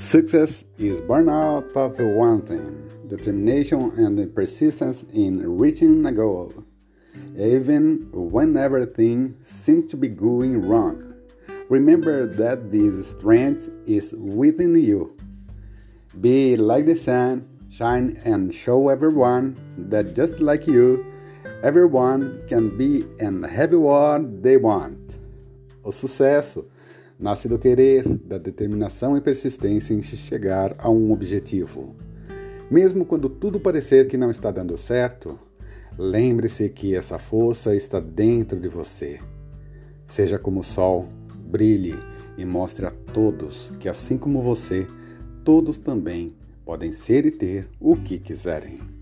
Success is born out of thing, determination, and persistence in reaching a goal, even when everything seems to be going wrong. Remember that this strength is within you. Be like the sun, shine and show everyone that just like you, everyone can be and have what they want. O sucesso nasce do querer, da determinação e persistência em se chegar a um objetivo. Mesmo quando tudo parecer que não está dando certo, lembre-se que essa força está dentro de você. Seja como o sol, brilhe e mostre a todos que, assim como você, todos também podem ser e ter o que quiserem.